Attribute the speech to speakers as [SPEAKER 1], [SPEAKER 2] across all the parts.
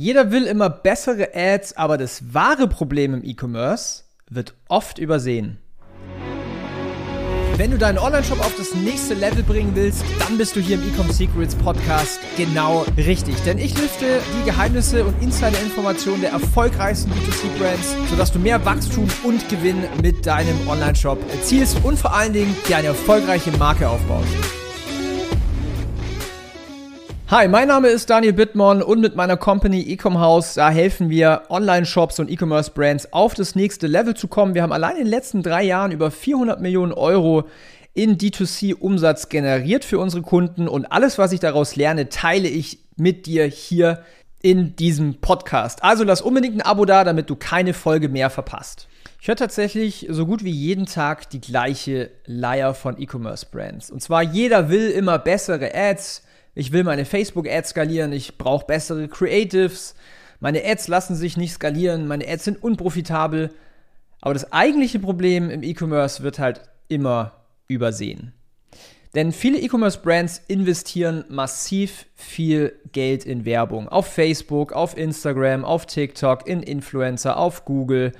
[SPEAKER 1] Jeder will immer bessere Ads, aber das wahre Problem im E-Commerce wird oft übersehen. Wenn du deinen Online-Shop auf das nächste Level bringen willst, dann bist du hier im Ecom Secrets Podcast genau richtig. Denn ich lüfte die Geheimnisse und Insider-Informationen der erfolgreichsten B2C-Brands, sodass du mehr Wachstum und Gewinn mit deinem Online-Shop erzielst und vor allen Dingen dir eine erfolgreiche Marke aufbaust. Hi, mein Name ist Daniel Bittmann und mit meiner Company Ecom House, da helfen wir Online-Shops und E-Commerce-Brands auf das nächste Level zu kommen. Wir haben allein in den letzten drei Jahren über 400 Millionen Euro in D2C-Umsatz generiert für unsere Kunden und alles, was ich daraus lerne, teile ich mit dir hier in diesem Podcast. Also lass unbedingt ein Abo da, damit du keine Folge mehr verpasst. Ich höre tatsächlich so gut wie jeden Tag die gleiche Leier von E-Commerce-Brands. Und zwar jeder will immer bessere Ads, ich will meine Facebook-Ads skalieren, ich brauche bessere Creatives, meine Ads lassen sich nicht skalieren, meine Ads sind unprofitabel. Aber das eigentliche Problem im E-Commerce wird halt immer übersehen. Denn viele E-Commerce-Brands investieren massiv viel Geld in Werbung. Auf Facebook, auf Instagram, auf TikTok, in Influencer, auf Google,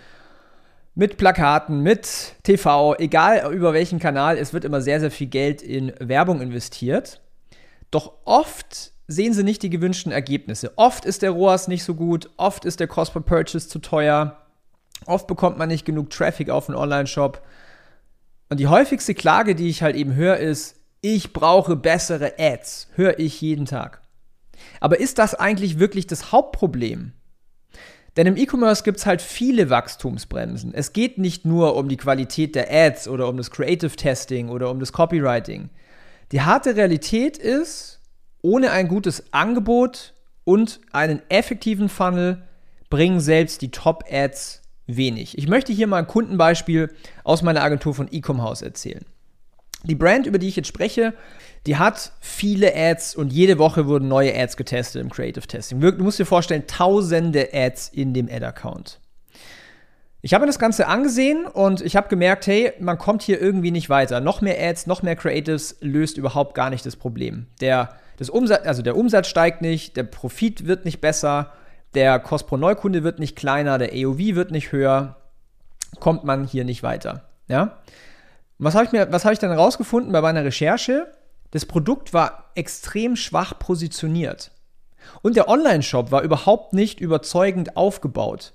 [SPEAKER 1] mit Plakaten, mit TV, egal über welchen Kanal, es wird immer sehr, sehr viel Geld in Werbung investiert. Doch oft sehen sie nicht die gewünschten Ergebnisse. Oft ist der ROAS nicht so gut, oft ist der Cost per Purchase zu teuer, oft bekommt man nicht genug Traffic auf einen Online-Shop. Und die häufigste Klage, die ich halt eben höre, ist, ich brauche bessere Ads. Höre ich jeden Tag. Aber ist das eigentlich wirklich das Hauptproblem? Denn im E-Commerce gibt es halt viele Wachstumsbremsen. Es geht nicht nur um die Qualität der Ads oder um das Creative Testing oder um das Copywriting. Die harte Realität ist, ohne ein gutes Angebot und einen effektiven Funnel bringen selbst die Top-Ads wenig. Ich möchte hier mal ein Kundenbeispiel aus meiner Agentur von Ecom House erzählen. Die Brand, über die ich jetzt spreche, die hat viele Ads und jede Woche wurden neue Ads getestet im Creative Testing. Du musst dir vorstellen, tausende Ads in dem Ad-Account. Ich habe mir das Ganze angesehen und ich habe gemerkt, hey, man kommt hier irgendwie nicht weiter. Noch mehr Ads, noch mehr Creatives löst überhaupt gar nicht das Problem. Der, das Umsatz, also der Umsatz steigt nicht, der Profit wird nicht besser, der Kost pro Neukunde wird nicht kleiner, der AOV wird nicht höher, kommt man hier nicht weiter. Ja? Was habe ich, hab ich dann rausgefunden bei meiner Recherche? Das Produkt war extrem schwach positioniert. Und der Online-Shop war überhaupt nicht überzeugend aufgebaut.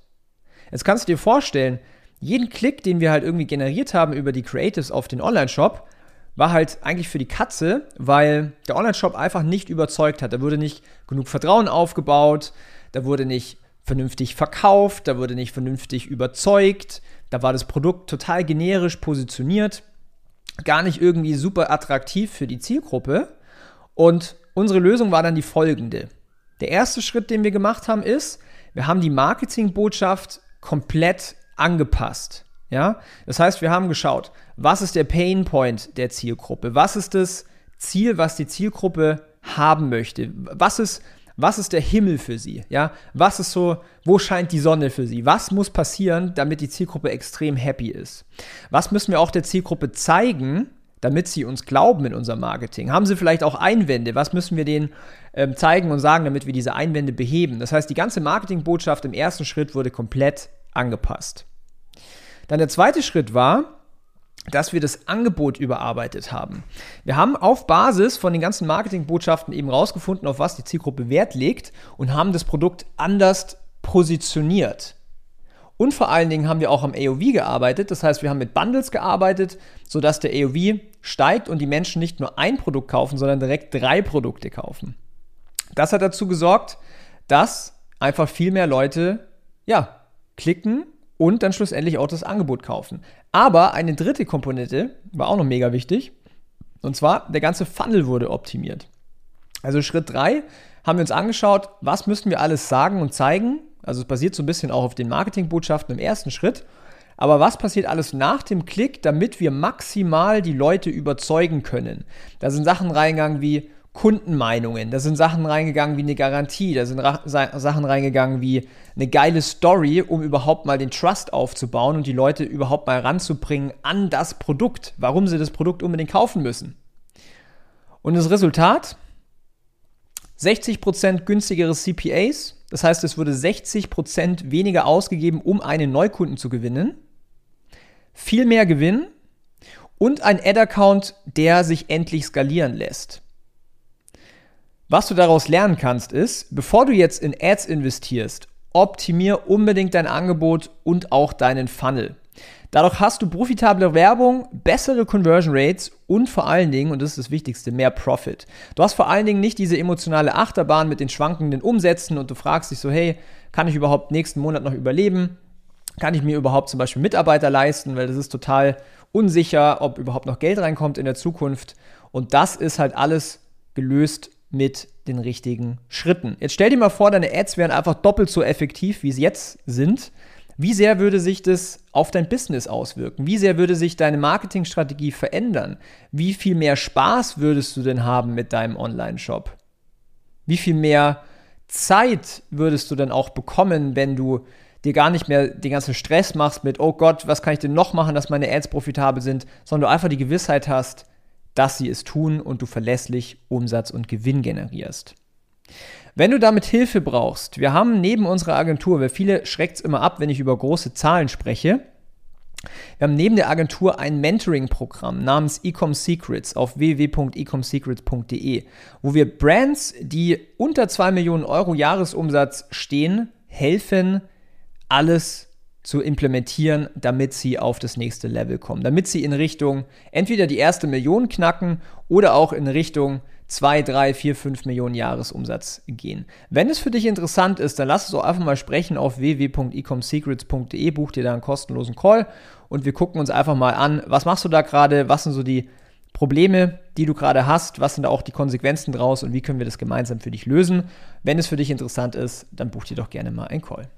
[SPEAKER 1] Jetzt kannst du dir vorstellen, jeden Klick, den wir halt irgendwie generiert haben über die Creatives auf den Online-Shop, war halt eigentlich für die Katze, weil der Online-Shop einfach nicht überzeugt hat. Da wurde nicht genug Vertrauen aufgebaut, da wurde nicht vernünftig verkauft, da wurde nicht vernünftig überzeugt, da war das Produkt total generisch positioniert, gar nicht irgendwie super attraktiv für die Zielgruppe. Und unsere Lösung war dann die folgende. Der erste Schritt, den wir gemacht haben, ist, wir haben die Marketingbotschaft komplett angepasst. Ja? Das heißt, wir haben geschaut, was ist der Pain Point der Zielgruppe? Was ist das Ziel, was die Zielgruppe haben möchte? Was ist, was ist der Himmel für sie? Ja? Was ist so, wo scheint die Sonne für sie? Was muss passieren, damit die Zielgruppe extrem happy ist? Was müssen wir auch der Zielgruppe zeigen, damit sie uns glauben in unserem Marketing? Haben sie vielleicht auch Einwände? Was müssen wir denen ähm, zeigen und sagen, damit wir diese Einwände beheben? Das heißt, die ganze Marketingbotschaft im ersten Schritt wurde komplett angepasst. Dann der zweite Schritt war, dass wir das Angebot überarbeitet haben. Wir haben auf Basis von den ganzen Marketingbotschaften eben rausgefunden, auf was die Zielgruppe Wert legt und haben das Produkt anders positioniert. Und vor allen Dingen haben wir auch am AOV gearbeitet. Das heißt, wir haben mit Bundles gearbeitet, sodass der AOV steigt und die Menschen nicht nur ein Produkt kaufen, sondern direkt drei Produkte kaufen. Das hat dazu gesorgt, dass einfach viel mehr Leute, ja, klicken und dann schlussendlich auch das Angebot kaufen. Aber eine dritte Komponente war auch noch mega wichtig. Und zwar, der ganze Funnel wurde optimiert. Also Schritt 3 haben wir uns angeschaut, was müssten wir alles sagen und zeigen. Also es basiert so ein bisschen auch auf den Marketingbotschaften im ersten Schritt. Aber was passiert alles nach dem Klick, damit wir maximal die Leute überzeugen können? Da sind Sachen reingegangen wie Kundenmeinungen, da sind Sachen reingegangen wie eine Garantie, da sind Sachen reingegangen wie eine geile Story, um überhaupt mal den Trust aufzubauen und die Leute überhaupt mal ranzubringen an das Produkt, warum sie das Produkt unbedingt kaufen müssen. Und das Resultat? 60% günstigere CPAs, Das heißt, es wurde 60% weniger ausgegeben, um einen Neukunden zu gewinnen. Viel mehr Gewinn und ein Ad-Account, der sich endlich skalieren lässt. Was du daraus lernen kannst, ist, bevor du jetzt in Ads investierst, optimier unbedingt dein Angebot und auch deinen Funnel. Dadurch hast du profitable Werbung, bessere Conversion Rates und vor allen Dingen, und das ist das Wichtigste, mehr Profit. Du hast vor allen Dingen nicht diese emotionale Achterbahn mit den schwankenden Umsätzen und du fragst dich so, hey, kann ich überhaupt nächsten Monat noch überleben? Kann ich mir überhaupt zum Beispiel Mitarbeiter leisten? Weil das ist total unsicher, ob überhaupt noch Geld reinkommt in der Zukunft. Und das ist halt alles gelöst mit den richtigen Schritten. Jetzt stell dir mal vor, deine Ads wären einfach doppelt so effektiv, wie sie jetzt sind. Wie sehr würde sich das auf dein Business auswirken? Wie sehr würde sich deine Marketingstrategie verändern? Wie viel mehr Spaß würdest du denn haben mit deinem Online-Shop? Wie viel mehr Zeit würdest du denn auch bekommen, wenn du dir gar nicht mehr den ganzen Stress machst mit, oh Gott, was kann ich denn noch machen, dass meine Ads profitabel sind, sondern du einfach die Gewissheit hast, dass sie es tun und du verlässlich Umsatz und Gewinn generierst. Wenn du damit Hilfe brauchst, wir haben neben unserer Agentur, weil viele schreckt es immer ab, wenn ich über große Zahlen spreche, wir haben neben der Agentur ein Mentoring-Programm namens Ecom Secrets auf www.ecomsecrets.de, wo wir Brands, die unter 2 Millionen Euro Jahresumsatz stehen, helfen, alles zu implementieren, damit sie auf das nächste Level kommen, damit sie in Richtung entweder die erste Million knacken oder auch in Richtung 2, 3, 4, 5 Millionen Jahresumsatz gehen. Wenn es für dich interessant ist, dann lass es auch einfach mal sprechen auf www.ecomsecrets.de, buch dir da einen kostenlosen Call und wir gucken uns einfach mal an, was machst du da gerade, was sind so die Probleme, die du gerade hast, was sind da auch die Konsequenzen draus und wie können wir das gemeinsam für dich lösen. Wenn es für dich interessant ist, dann buch dir doch gerne mal einen Call.